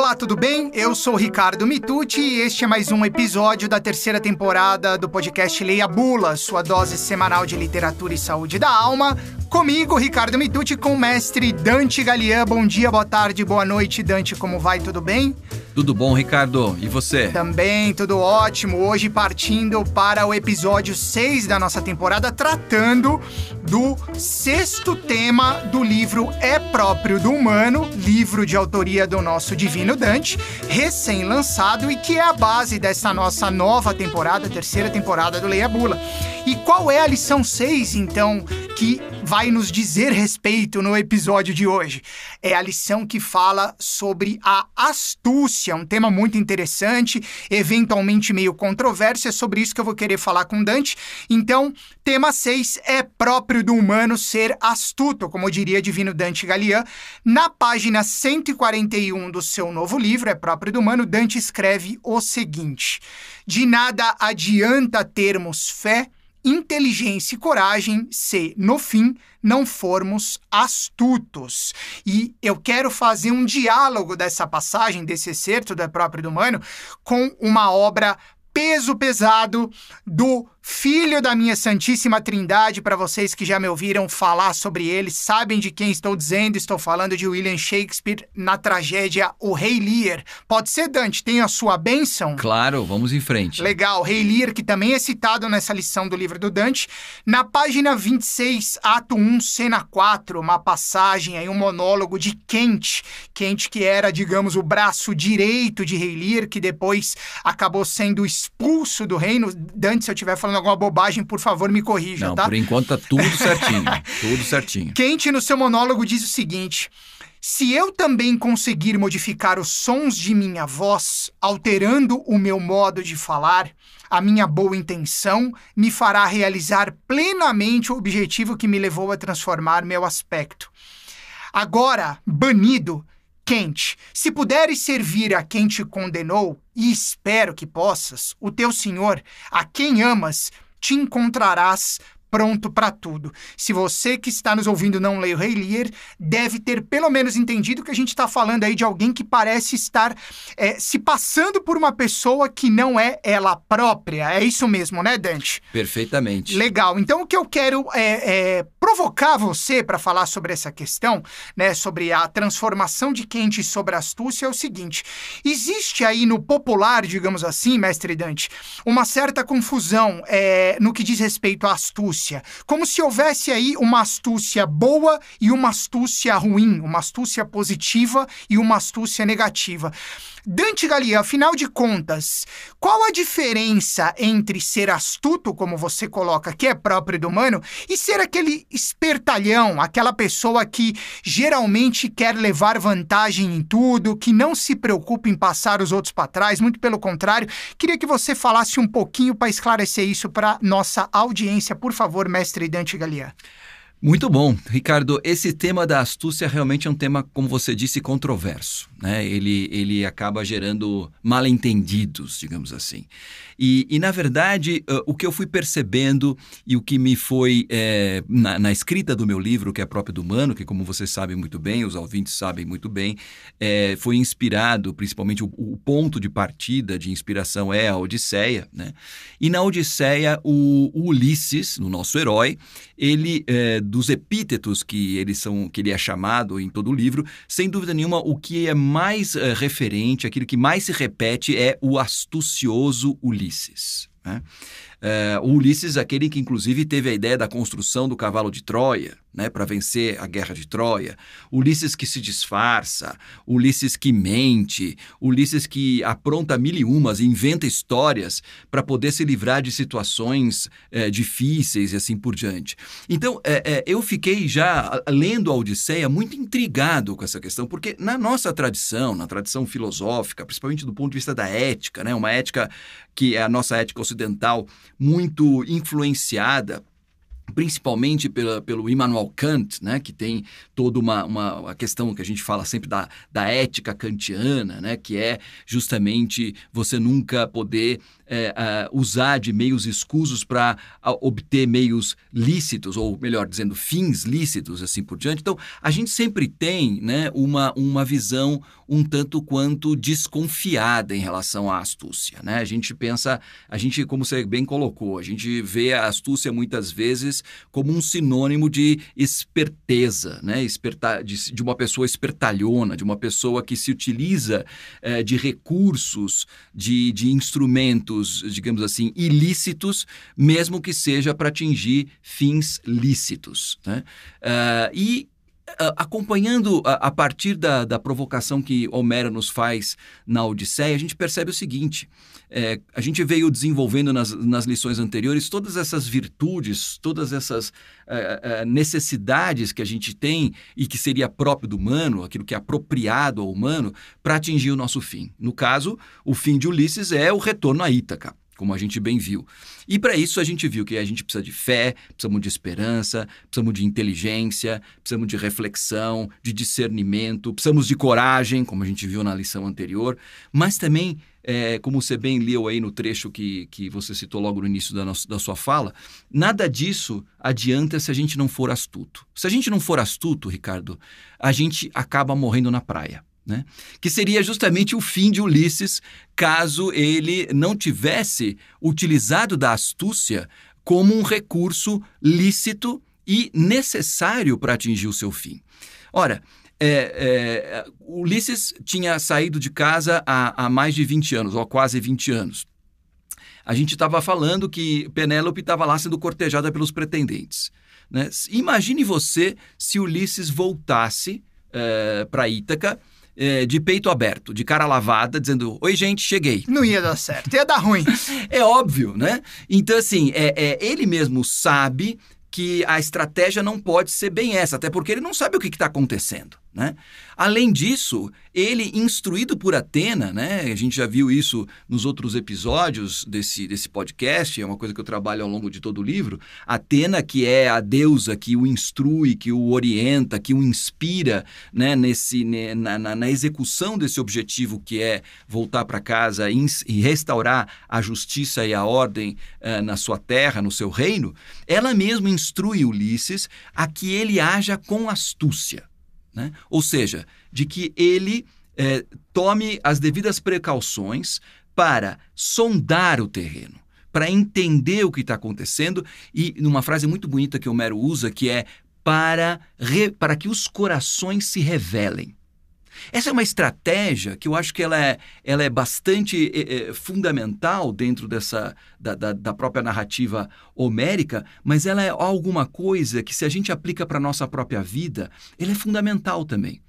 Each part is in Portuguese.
Olá, tudo bem? Eu sou Ricardo Mitucci e este é mais um episódio da terceira temporada do podcast Leia Bula, sua dose semanal de literatura e saúde da alma. Comigo, Ricardo Mitucci, com o mestre Dante Galian. Bom dia, boa tarde, boa noite, Dante, como vai? Tudo bem? Tudo bom, Ricardo? E você? Também, tudo ótimo. Hoje partindo para o episódio 6 da nossa temporada, tratando do sexto tema do livro É Próprio do Humano, livro de autoria do nosso Divino Dante, recém-lançado e que é a base dessa nossa nova temporada, terceira temporada do Leia Bula. E qual é a lição 6, então, que vai nos dizer respeito no episódio de hoje? É a lição que fala sobre a astúcia, um tema muito interessante, eventualmente meio controverso, é sobre isso que eu vou querer falar com Dante. Então, tema 6 é próprio do humano ser astuto, como diria Divino Dante Galian. Na página 141 do seu novo livro, É próprio do humano, Dante escreve o seguinte: De nada adianta termos fé inteligência e coragem se, no fim, não formos astutos. E eu quero fazer um diálogo dessa passagem, desse excerto do próprio do humano, com uma obra peso pesado do Filho da minha Santíssima Trindade, para vocês que já me ouviram falar sobre ele, sabem de quem estou dizendo, estou falando de William Shakespeare na tragédia O Rei Lear. Pode ser, Dante, tem a sua bênção? Claro, vamos em frente. Legal, Rei Lear, que também é citado nessa lição do livro do Dante. Na página 26, ato 1, cena 4, uma passagem aí, um monólogo de Kent. Kent que era, digamos, o braço direito de Rei Lear, que depois acabou sendo expulso do reino. Dante, se eu estiver falando falando alguma bobagem, por favor, me corrija, Não, tá? por enquanto tá tudo certinho. tudo certinho. Quente, no seu monólogo, diz o seguinte. Se eu também conseguir modificar os sons de minha voz, alterando o meu modo de falar, a minha boa intenção me fará realizar plenamente o objetivo que me levou a transformar meu aspecto. Agora, banido, quente, se puderes servir a quem te condenou, e espero que possas, o teu Senhor, a quem amas, te encontrarás pronto para tudo. Se você que está nos ouvindo não leu Rei Lear, deve ter pelo menos entendido que a gente está falando aí de alguém que parece estar é, se passando por uma pessoa que não é ela própria. É isso mesmo, né, Dante? Perfeitamente. Legal. Então, o que eu quero é, é provocar você para falar sobre essa questão, né, sobre a transformação de Kant sobre astúcia, é o seguinte: existe aí no popular, digamos assim, mestre Dante, uma certa confusão é, no que diz respeito à astúcia astúcia, como se houvesse aí uma astúcia boa e uma astúcia ruim, uma astúcia positiva e uma astúcia negativa. Dante Galia, afinal de contas, qual a diferença entre ser astuto, como você coloca, que é próprio do humano, e ser aquele espertalhão, aquela pessoa que geralmente quer levar vantagem em tudo, que não se preocupa em passar os outros para trás, muito pelo contrário. Queria que você falasse um pouquinho para esclarecer isso para nossa audiência, por favor, mestre Dante Galia. Muito bom. Ricardo, esse tema da astúcia realmente é um tema, como você disse, controverso. Né? Ele, ele acaba gerando mal-entendidos, digamos assim. E, e na verdade, uh, o que eu fui percebendo e o que me foi é, na, na, escrita do meu livro, que é próprio do humano, que como vocês sabem muito bem, os ouvintes sabem muito bem, é, foi inspirado, principalmente o, o, ponto de partida de inspiração é a Odisseia. Né? E na Odisseia, o, o Ulisses, o nosso herói, ele, é, dos epítetos que, eles são, que ele é chamado em todo o livro, sem dúvida nenhuma, o que é mais referente, aquilo que mais se repete é o astucioso Ulisses. Ulisses. Né? Uh, o Ulisses, aquele que inclusive teve a ideia da construção do cavalo de Troia, né, para vencer a guerra de Troia. Ulisses que se disfarça, Ulisses que mente, Ulisses que apronta mil e umas, inventa histórias para poder se livrar de situações é, difíceis e assim por diante. Então, é, é, eu fiquei já lendo a Odisseia muito intrigado com essa questão, porque na nossa tradição, na tradição filosófica, principalmente do ponto de vista da ética, né, uma ética que é a nossa ética ocidental muito influenciada principalmente pela, pelo Immanuel Kant, né, que tem toda uma, uma, questão que a gente fala sempre da, da ética kantiana, né, que é justamente você nunca poder é, uh, usar de meios escusos para uh, obter meios lícitos, ou melhor dizendo, fins lícitos, assim por diante. Então, a gente sempre tem né, uma, uma visão um tanto quanto desconfiada em relação à astúcia. Né? A gente pensa, a gente, como você bem colocou, a gente vê a astúcia muitas vezes como um sinônimo de esperteza, né? Esperta, de, de uma pessoa espertalhona, de uma pessoa que se utiliza eh, de recursos, de, de instrumentos, digamos assim, ilícitos, mesmo que seja para atingir fins lícitos. Né? Uh, e acompanhando a, a partir da, da, provocação que Homero nos faz na Odisseia, a gente percebe o seguinte: é, a gente veio desenvolvendo nas, nas, lições anteriores todas essas virtudes, todas essas é, é, necessidades que a gente tem e que seria próprio do humano, aquilo que é apropriado ao humano, para atingir o nosso fim. No caso, o fim de Ulisses é o retorno a Ítaca como a gente bem viu. E para isso a gente viu que a gente precisa de fé, precisamos de esperança, precisamos de inteligência, precisamos de reflexão, de discernimento, precisamos de coragem, como a gente viu na lição anterior, mas também, é, como você bem leu aí no trecho que, que você citou logo no início da, nossa, da sua fala, nada disso adianta se a gente não for astuto. Se a gente não for astuto, Ricardo, a gente acaba morrendo na praia. Né? Que seria justamente o fim de Ulisses caso ele não tivesse utilizado da astúcia como um recurso lícito e necessário para atingir o seu fim. Ora, é, é, Ulisses tinha saído de casa há, há mais de 20 anos, ou quase 20 anos. A gente estava falando que Penélope estava lá sendo cortejada pelos pretendentes. Né? Imagine você se Ulisses voltasse é, para Ítaca é, de peito aberto, de cara lavada, dizendo: Oi, gente, cheguei. Não ia dar certo, ia dar ruim. é óbvio, né? Então, assim, é, é, ele mesmo sabe que a estratégia não pode ser bem essa, até porque ele não sabe o que está acontecendo. Né? Além disso, ele, instruído por Atena, né? a gente já viu isso nos outros episódios desse, desse podcast, é uma coisa que eu trabalho ao longo de todo o livro. Atena, que é a deusa que o instrui, que o orienta, que o inspira né? Nesse, na, na, na execução desse objetivo que é voltar para casa e restaurar a justiça e a ordem uh, na sua terra, no seu reino, ela mesma instrui Ulisses a que ele haja com astúcia. Né? Ou seja, de que ele é, tome as devidas precauções para sondar o terreno, para entender o que está acontecendo e numa frase muito bonita que Homero usa, que é para, re, para que os corações se revelem. Essa é uma estratégia que eu acho que ela é, ela é bastante é, é, fundamental dentro dessa da, da, da, própria narrativa homérica, mas ela é alguma coisa que, se a gente aplica para a nossa própria vida, ela é fundamental também.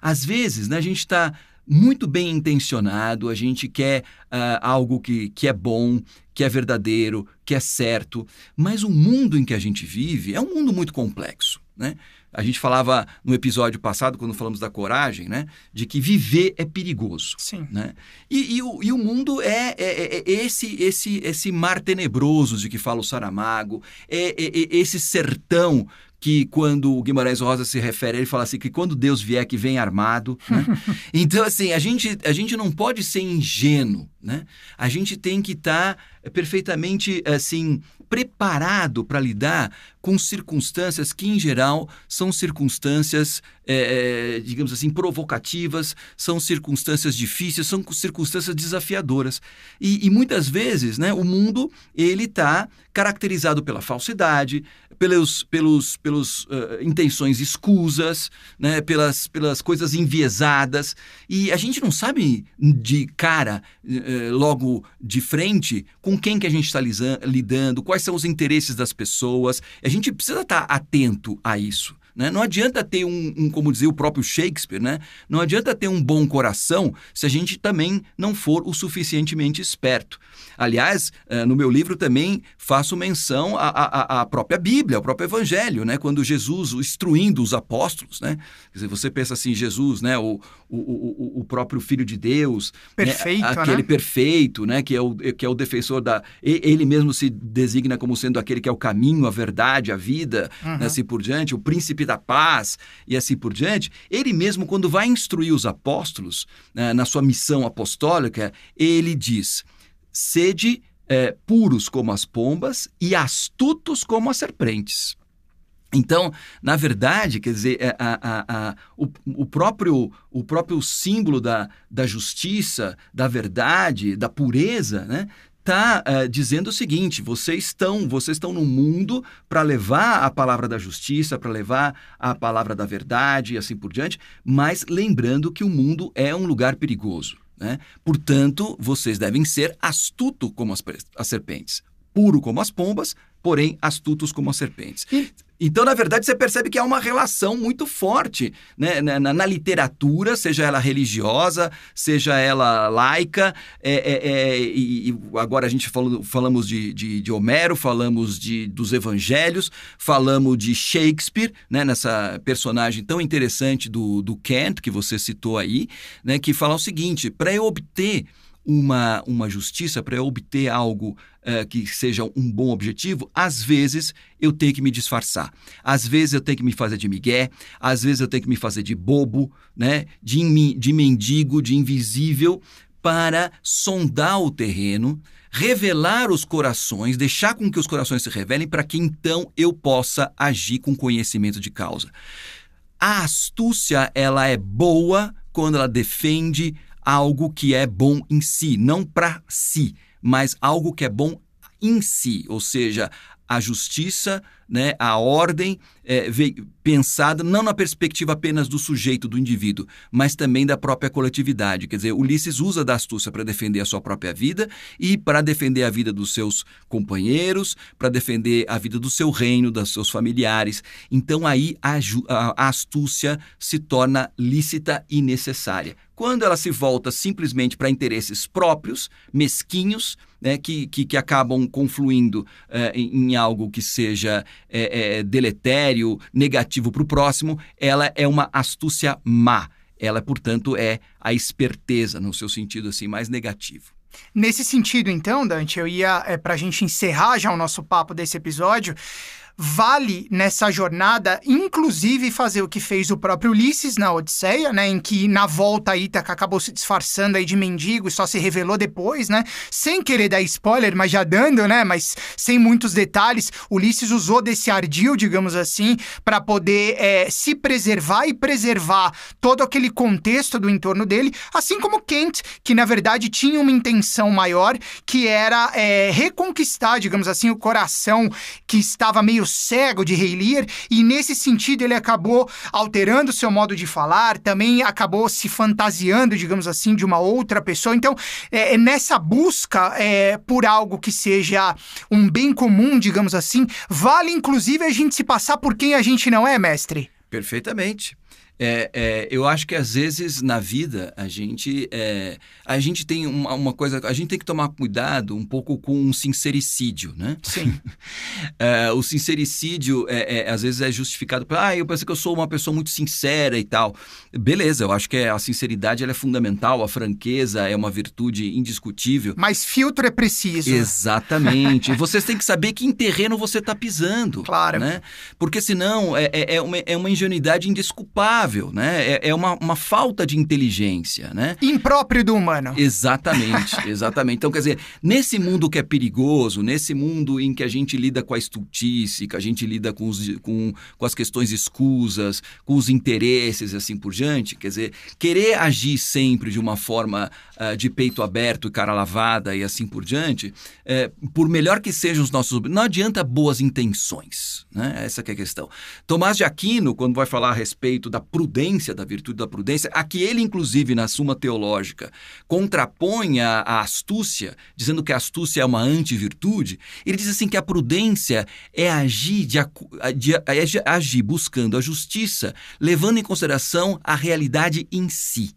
Às vezes, né, a gente está muito bem intencionado, a gente quer uh, algo que, que é bom, que é verdadeiro, que é certo, mas o mundo em que a gente vive é um mundo muito complexo. Né? A gente falava no episódio passado, quando falamos da coragem, né? De que viver é perigoso. Sim. Né? E, e, o, e o mundo é, é, é, é esse, esse, esse mar tenebroso de que fala o Saramago, é, é, é esse sertão que quando o Guimarães Rosa se refere, ele fala assim que quando Deus vier que vem armado, né? Então assim, a gente a gente não pode ser ingênuo, né? A gente tem que estar tá perfeitamente assim preparado para lidar com circunstâncias que, em geral, são circunstâncias, é, digamos assim, provocativas, são circunstâncias difíceis, são circunstâncias desafiadoras. E, e muitas vezes, né, o mundo ele está caracterizado pela falsidade, pelos, pelos, pelos uh, intenções escusas, né, pelas, pelas coisas enviesadas. E a gente não sabe de cara, logo de frente, com quem que a gente está lidando, quais são os interesses das pessoas. A gente precisa estar tá atento a isso. Né? Não adianta ter um, um, como dizia o próprio Shakespeare, né? não adianta ter um bom coração se a gente também não for o suficientemente esperto. Aliás, eh, no meu livro também faço menção à, à, à própria Bíblia, ao próprio Evangelho, né? quando Jesus instruindo os apóstolos. Né? Quer dizer, você pensa assim, Jesus, né? o, o, o, o próprio Filho de Deus, né? perfeito, né? aquele né? perfeito, né? que, é o, que é o defensor da. Ele mesmo se designa como sendo aquele que é o caminho, a verdade, a vida, uhum. né? assim por diante, o príncipe da paz e assim por diante. Ele mesmo, quando vai instruir os apóstolos né? na sua missão apostólica, ele diz sede é, puros como as pombas e astutos como as serpentes. Então, na verdade, quer dizer, é, a, a, a, o, o, próprio, o próprio símbolo da, da justiça, da verdade, da pureza, né, está uh, dizendo o seguinte: vocês estão, vocês estão no mundo para levar a palavra da justiça, para levar a palavra da verdade e assim por diante, mas lembrando que o mundo é um lugar perigoso. Né? Portanto, vocês devem ser astuto como as, as serpentes, puro como as pombas, porém astutos como as serpentes. E... Então, na verdade, você percebe que há uma relação muito forte né? na, na, na, literatura, seja ela religiosa, seja ela laica. É, é, é, e, e, agora a gente falou, falamos de, de, de, Homero, falamos de, dos evangelhos, falamos de Shakespeare, né? nessa personagem tão interessante do, do Kent, que você citou aí, né? que fala o seguinte: para eu obter uma, uma justiça, para eu obter algo uh, que seja um bom objetivo, às vezes eu tenho que me disfarçar. Às vezes eu tenho que me fazer de migué, às vezes eu tenho que me fazer de bobo, né? de, de mendigo, de invisível, para sondar o terreno, revelar os corações, deixar com que os corações se revelem, para que então eu possa agir com conhecimento de causa. A astúcia, ela é boa quando ela defende algo que é bom em si, não para si, mas algo que é bom em si, ou seja, a justiça, né, a ordem é, pensada não na perspectiva apenas do sujeito, do indivíduo, mas também da própria coletividade. Quer dizer, Ulisses usa da astúcia para defender a sua própria vida e para defender a vida dos seus companheiros, para defender a vida do seu reino, dos seus familiares. Então aí a, a astúcia se torna lícita e necessária. Quando ela se volta simplesmente para interesses próprios, mesquinhos, né, que, que, que, acabam confluindo é, em, em, algo que seja é, é, deletério, negativo para o próximo, ela é uma astúcia má. Ela, portanto, é a esperteza, no seu sentido assim mais negativo. Nesse sentido, então, Dante, eu ia, é, para a gente encerrar já o nosso papo desse episódio, vale nessa jornada, inclusive, fazer o que fez o próprio Ulisses na Odisseia, né? Em que na volta Ítaca acabou se disfarçando aí de mendigo e só se revelou depois, né? Sem querer dar spoiler, mas já dando, né? Mas sem muitos detalhes, Ulisses usou desse ardil, digamos assim, para poder é, se preservar e preservar todo aquele contexto do entorno dele, assim como Kent, que na verdade tinha uma intenção maior, que era é, reconquistar, digamos assim, o coração que estava meio meio cego de Rei Lear, e nesse sentido ele acabou alterando seu modo de falar, também acabou se fantasiando, digamos assim, de uma outra pessoa. Então, é, é, nessa busca é, por algo que seja um bem comum, digamos assim, vale inclusive a gente se passar por quem a gente não é, mestre? Perfeitamente. É, é, eu acho que às vezes na vida a gente é, a gente tem uma, uma, coisa a gente tem que tomar cuidado um pouco com um sincericídio, né? Sim. É, o sincericídio é, é, às vezes é justificado para ah eu penso que eu sou uma pessoa muito sincera e tal. Beleza, eu acho que a sinceridade é fundamental, a franqueza é uma virtude indiscutível. Mas filtro é preciso. Exatamente. Vocês têm que saber que em terreno você está pisando. Claro. Né? Porque senão é, é, uma, é uma ingenuidade indesculpável né? É, é uma, uma falta de inteligência, né? Impróprio do humano. Exatamente, exatamente. Então, quer dizer, nesse mundo que é perigoso, nesse mundo em que a gente lida com a estultice, que a gente lida com, os, com, com as questões escusas, com os interesses e assim por diante, quer dizer, querer agir sempre de uma forma uh, de peito aberto e cara lavada e assim por diante, uh, por melhor que sejam os nossos... Não adianta boas intenções, né? Essa é a questão. Tomás de Aquino, quando vai falar a respeito da prudência, da virtude da prudência, a que ele, inclusive, na Suma Teológica, contrapõe a, a astúcia, dizendo que a astúcia é uma antivirtude, ele diz assim que a prudência é agir, de, de, é agir buscando a justiça, levando em consideração a realidade em si.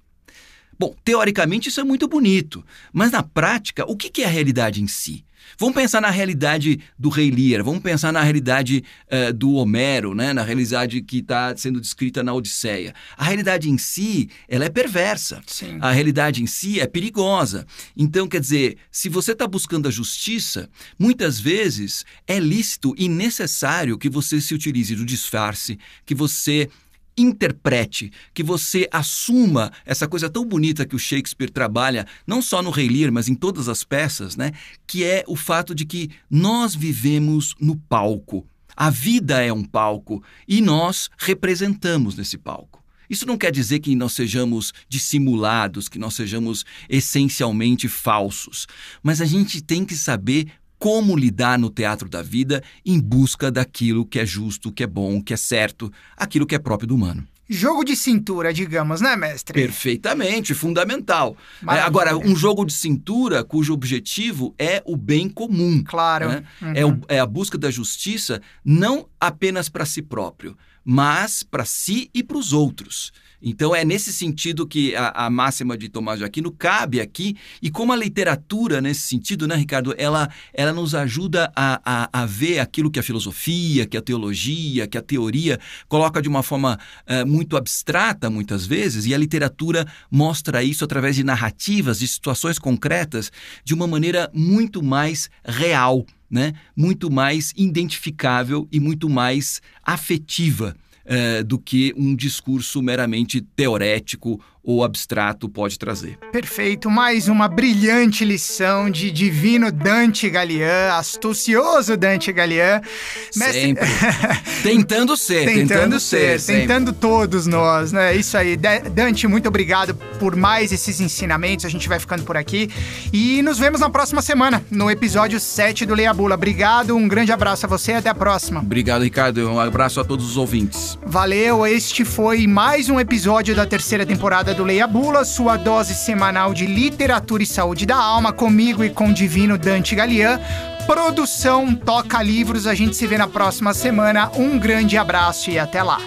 Bom, teoricamente isso é muito bonito, mas na prática, o que é a realidade em si? Vamos pensar na realidade do Rei Lear, vamos pensar na realidade uh, do Homero, né? na realidade que está sendo descrita na Odisseia. A realidade em si, ela é perversa. Sim. A realidade em si é perigosa. Então, quer dizer, se você está buscando a justiça, muitas vezes é lícito e necessário que você se utilize do disfarce, que você interprete, que você assuma essa coisa tão bonita que o Shakespeare trabalha, não só no Rei Lear, mas em todas as peças, né? Que é o fato de que nós vivemos no palco. A vida é um palco e nós representamos nesse palco. Isso não quer dizer que nós sejamos dissimulados, que nós sejamos essencialmente falsos, mas a gente tem que saber como lidar no teatro da vida em busca daquilo que é justo, que é bom, que é certo, aquilo que é próprio do humano. Jogo de cintura, digamos, né, mestre? Perfeitamente, fundamental. É, agora, um jogo de cintura cujo objetivo é o bem comum. Claro. Né? Uhum. É, o, é a busca da justiça não apenas para si próprio, mas para si e para os outros. Então é nesse sentido que a, a, máxima de Tomás de Aquino cabe aqui, e como a literatura, nesse sentido, né, Ricardo, ela, ela nos ajuda a, a, a ver aquilo que a filosofia, que a teologia, que a teoria coloca de uma forma uh, muito abstrata, muitas vezes, e a literatura mostra isso através de narrativas, de situações concretas, de uma maneira muito mais real. Né? Muito mais identificável e muito mais afetiva é, do que um discurso meramente teorético ou abstrato pode trazer. Perfeito, mais uma brilhante lição de divino Dante Galian, astucioso Dante Galian. Mestre... Sempre. tentando ser, tentando, tentando ser, ser tentando todos nós, né? Isso aí. Dante, muito obrigado por mais esses ensinamentos. A gente vai ficando por aqui e nos vemos na próxima semana, no episódio 7 do Leia Bula. Obrigado, um grande abraço a você e até a próxima. Obrigado, Ricardo. Um abraço a todos os ouvintes. Valeu, este foi mais um episódio da terceira temporada do Leia Bula, sua dose semanal de literatura e saúde da alma, comigo e com o divino Dante Galian. Produção Toca Livros. A gente se vê na próxima semana. Um grande abraço e até lá.